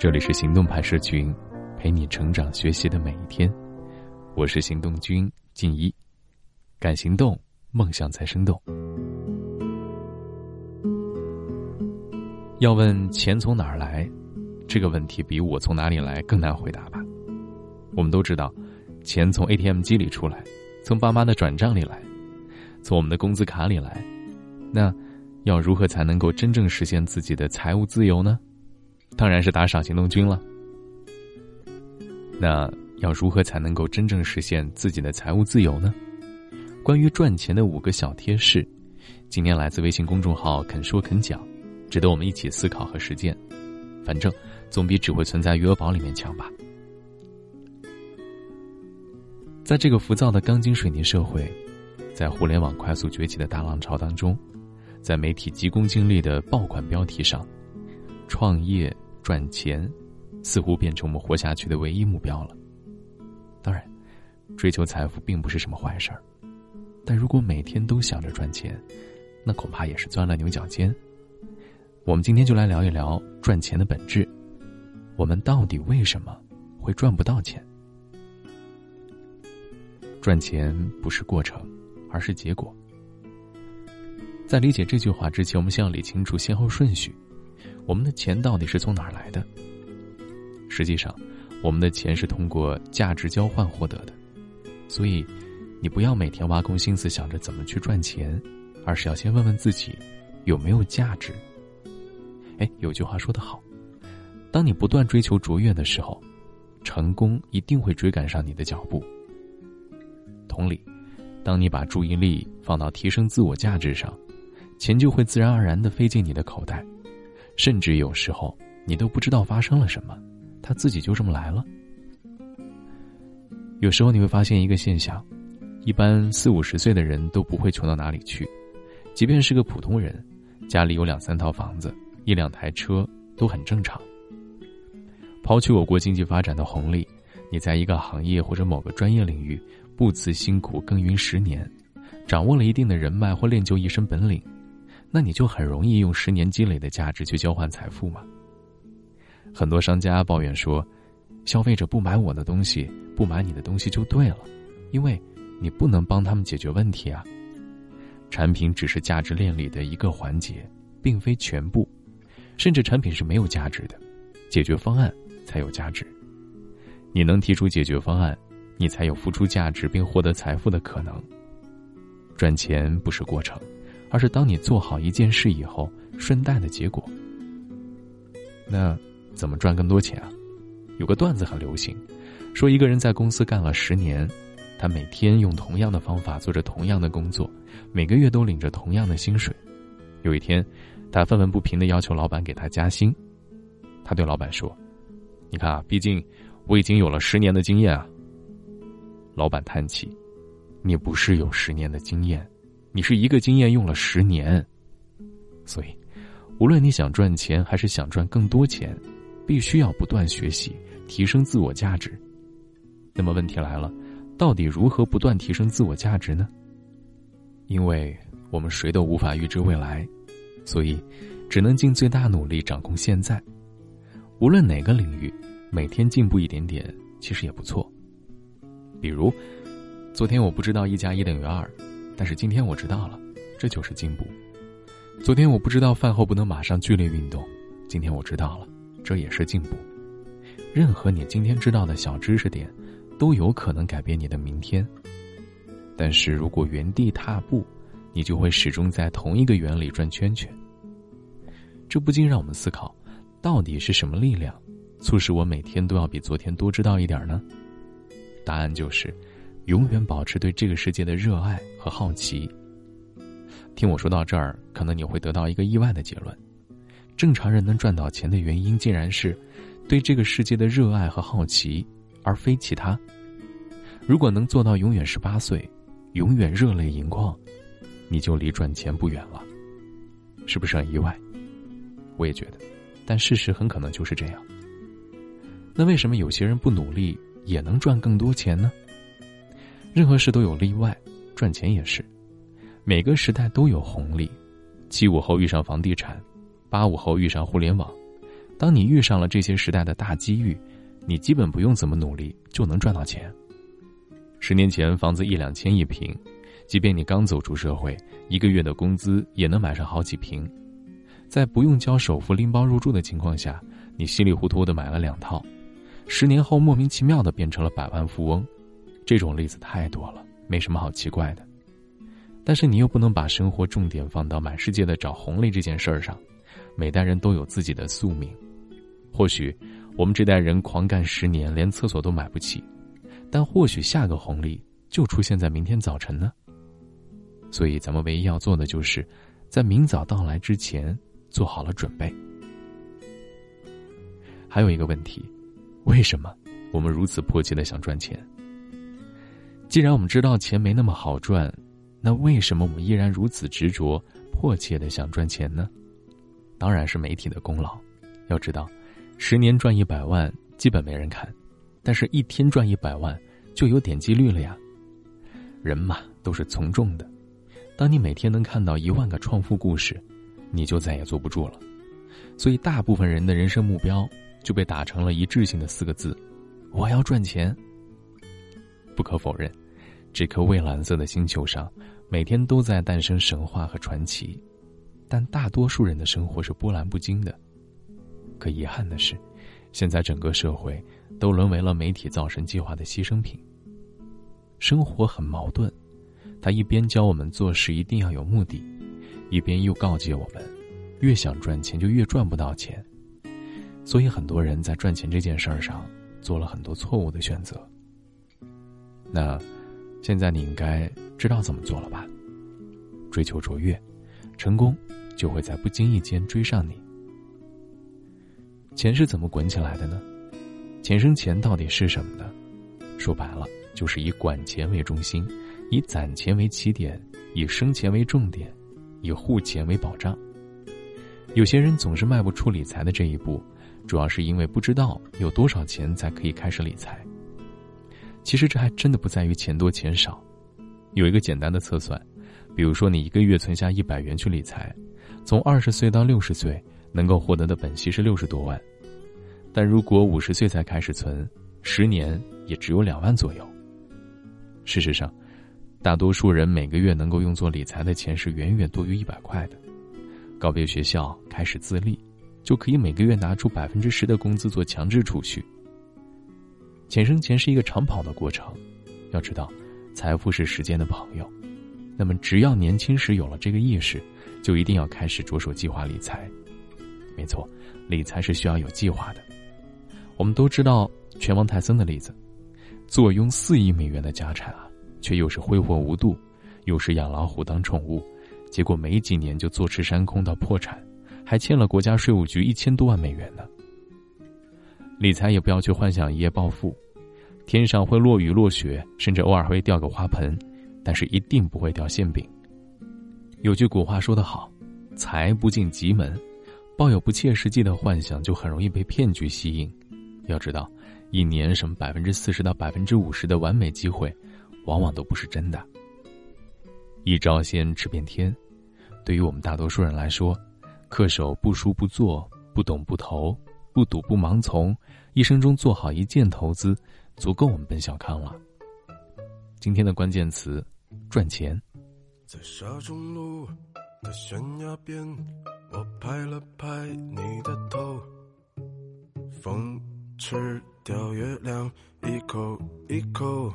这里是行动派社群，陪你成长学习的每一天。我是行动君静一，敢行动，梦想才生动。要问钱从哪儿来，这个问题比我从哪里来更难回答吧？我们都知道，钱从 ATM 机里出来，从爸妈的转账里来，从我们的工资卡里来。那要如何才能够真正实现自己的财务自由呢？当然是打赏行动君了。那要如何才能够真正实现自己的财务自由呢？关于赚钱的五个小贴士，今天来自微信公众号“肯说肯讲”，值得我们一起思考和实践。反正总比只会存在余额宝里面强吧。在这个浮躁的钢筋水泥社会，在互联网快速崛起的大浪潮当中，在媒体急功近利的爆款标题上，创业。赚钱，似乎变成我们活下去的唯一目标了。当然，追求财富并不是什么坏事儿，但如果每天都想着赚钱，那恐怕也是钻了牛角尖。我们今天就来聊一聊赚钱的本质，我们到底为什么会赚不到钱？赚钱不是过程，而是结果。在理解这句话之前，我们先要理清楚先后顺序。我们的钱到底是从哪儿来的？实际上，我们的钱是通过价值交换获得的。所以，你不要每天挖空心思想着怎么去赚钱，而是要先问问自己有没有价值。哎，有句话说得好，当你不断追求卓越的时候，成功一定会追赶上你的脚步。同理，当你把注意力放到提升自我价值上，钱就会自然而然的飞进你的口袋。甚至有时候，你都不知道发生了什么，他自己就这么来了。有时候你会发现一个现象：一般四五十岁的人都不会穷到哪里去，即便是个普通人，家里有两三套房子、一两台车都很正常。抛去我国经济发展的红利，你在一个行业或者某个专业领域不辞辛苦耕耘十年，掌握了一定的人脉或练就一身本领。那你就很容易用十年积累的价值去交换财富嘛。很多商家抱怨说，消费者不买我的东西，不买你的东西就对了，因为你不能帮他们解决问题啊。产品只是价值链里的一个环节，并非全部，甚至产品是没有价值的，解决方案才有价值。你能提出解决方案，你才有付出价值并获得财富的可能。赚钱不是过程。而是当你做好一件事以后，顺带的结果。那怎么赚更多钱啊？有个段子很流行，说一个人在公司干了十年，他每天用同样的方法做着同样的工作，每个月都领着同样的薪水。有一天，他愤愤不平的要求老板给他加薪。他对老板说：“你看啊，毕竟我已经有了十年的经验啊。”老板叹气：“你不是有十年的经验。”你是一个经验用了十年，所以，无论你想赚钱还是想赚更多钱，必须要不断学习，提升自我价值。那么问题来了，到底如何不断提升自我价值呢？因为我们谁都无法预知未来，所以只能尽最大努力掌控现在。无论哪个领域，每天进步一点点，其实也不错。比如，昨天我不知道一加一等于二。但是今天我知道了，这就是进步。昨天我不知道饭后不能马上剧烈运动，今天我知道了，这也是进步。任何你今天知道的小知识点，都有可能改变你的明天。但是如果原地踏步，你就会始终在同一个圆里转圈圈。这不禁让我们思考，到底是什么力量，促使我每天都要比昨天多知道一点呢？答案就是。永远保持对这个世界的热爱和好奇。听我说到这儿，可能你会得到一个意外的结论：正常人能赚到钱的原因，竟然是对这个世界的热爱和好奇，而非其他。如果能做到永远十八岁，永远热泪盈眶，你就离赚钱不远了。是不是很意外？我也觉得，但事实很可能就是这样。那为什么有些人不努力也能赚更多钱呢？任何事都有例外，赚钱也是。每个时代都有红利，七五后遇上房地产，八五后遇上互联网，当你遇上了这些时代的大机遇，你基本不用怎么努力就能赚到钱。十年前房子一两千一平，即便你刚走出社会，一个月的工资也能买上好几平。在不用交首付拎包入住的情况下，你稀里糊涂的买了两套，十年后莫名其妙的变成了百万富翁，这种例子太多了，没什么好奇怪的。但是你又不能把生活重点放到满世界的找红利这件事儿上，每代人都有自己的宿命。或许我们这代人狂干十年，连厕所都买不起，但或许下个红利就出现在明天早晨呢。所以咱们唯一要做的就是，在明早到来之前。做好了准备。还有一个问题，为什么我们如此迫切的想赚钱？既然我们知道钱没那么好赚，那为什么我们依然如此执着、迫切的想赚钱呢？当然是媒体的功劳。要知道，十年赚一百万基本没人看，但是一天赚一百万就有点击率了呀。人嘛，都是从众的。当你每天能看到一万个创富故事。你就再也坐不住了，所以大部分人的人生目标就被打成了一致性的四个字：我要赚钱。不可否认，这颗蔚蓝色的星球上每天都在诞生神话和传奇，但大多数人的生活是波澜不惊的。可遗憾的是，现在整个社会都沦为了媒体造神计划的牺牲品。生活很矛盾，他一边教我们做事一定要有目的。一边又告诫我们，越想赚钱就越赚不到钱，所以很多人在赚钱这件事儿上做了很多错误的选择。那，现在你应该知道怎么做了吧？追求卓越，成功就会在不经意间追上你。钱是怎么滚起来的呢？钱生钱到底是什么呢？说白了，就是以管钱为中心，以攒钱为起点，以生钱为重点。以护钱为保障，有些人总是迈不出理财的这一步，主要是因为不知道有多少钱才可以开始理财。其实这还真的不在于钱多钱少，有一个简单的测算，比如说你一个月存下一百元去理财，从二十岁到六十岁能够获得的本息是六十多万，但如果五十岁才开始存，十年也只有两万左右。事实上。大多数人每个月能够用作理财的钱是远远多于一百块的。告别学校开始自立，就可以每个月拿出百分之十的工资做强制储蓄。钱生钱是一个长跑的过程，要知道，财富是时间的朋友。那么，只要年轻时有了这个意识，就一定要开始着手计划理财。没错，理财是需要有计划的。我们都知道拳王泰森的例子，坐拥四亿美元的家产啊。却又是挥霍无度，又是养老虎当宠物，结果没几年就坐吃山空到破产，还欠了国家税务局一千多万美元呢。理财也不要去幻想一夜暴富，天上会落雨落雪，甚至偶尔会掉个花盆，但是一定不会掉馅饼。有句古话说得好：“财不进急门。”抱有不切实际的幻想，就很容易被骗局吸引。要知道，一年什么百分之四十到百分之五十的完美机会。往往都不是真的。一招鲜吃遍天，对于我们大多数人来说，恪守不输不做，不懂不投，不赌不盲从，一生中做好一件投资，足够我们奔小康了。今天的关键词：赚钱。在沙中路的悬崖边，我拍了拍你的头，风吃掉月亮，一口一口。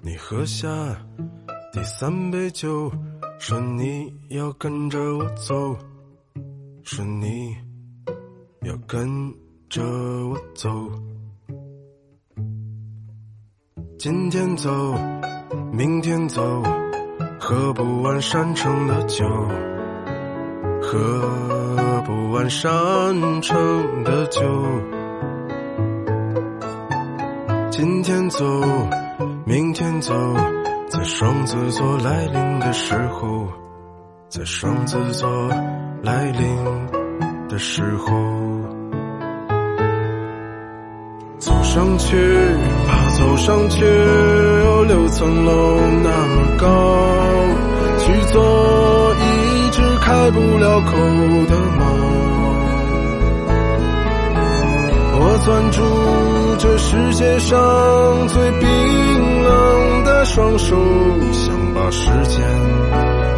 你喝下第三杯酒，说你要跟着我走，说你要跟着我走。今天走，明天走，喝不完山城的酒，喝不完山城的酒。今天走。明天走，在双子座来临的时候，在双子座来临的时候，走上去，爬走上去，有六层楼那么高，去做一只开不了口的猫。攥住这世界上最冰冷的双手，想把时间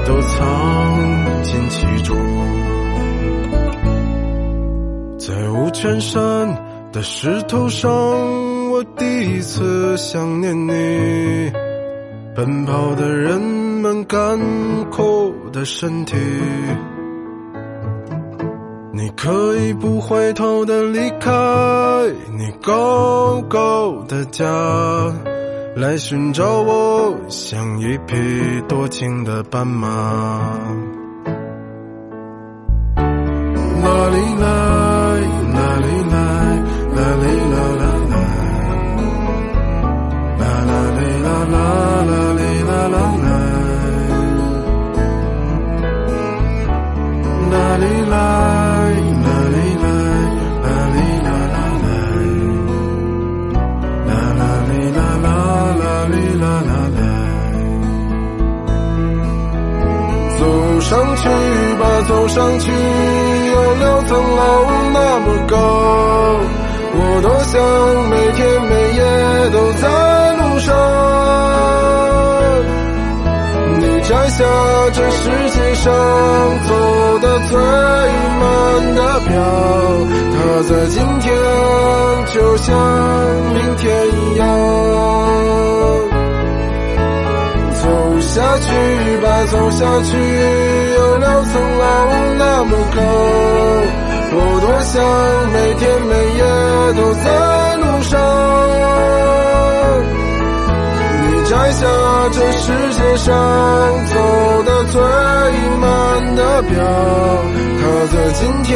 都藏进其中。在五泉山的石头上，我第一次想念你。奔跑的人们干枯的身体。你可以不回头的离开你高高的家，来寻找我，像一匹多情的斑马。有六层楼那么高。我多想每天每夜都在路上。你摘下这世界上走的最慢的票，它在今天就像明天一样。走下去吧，走下去，有两层楼那么高。我多想每天每夜都在路上。你摘下这世界上走的最慢的表，它在今天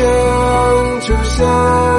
天就像。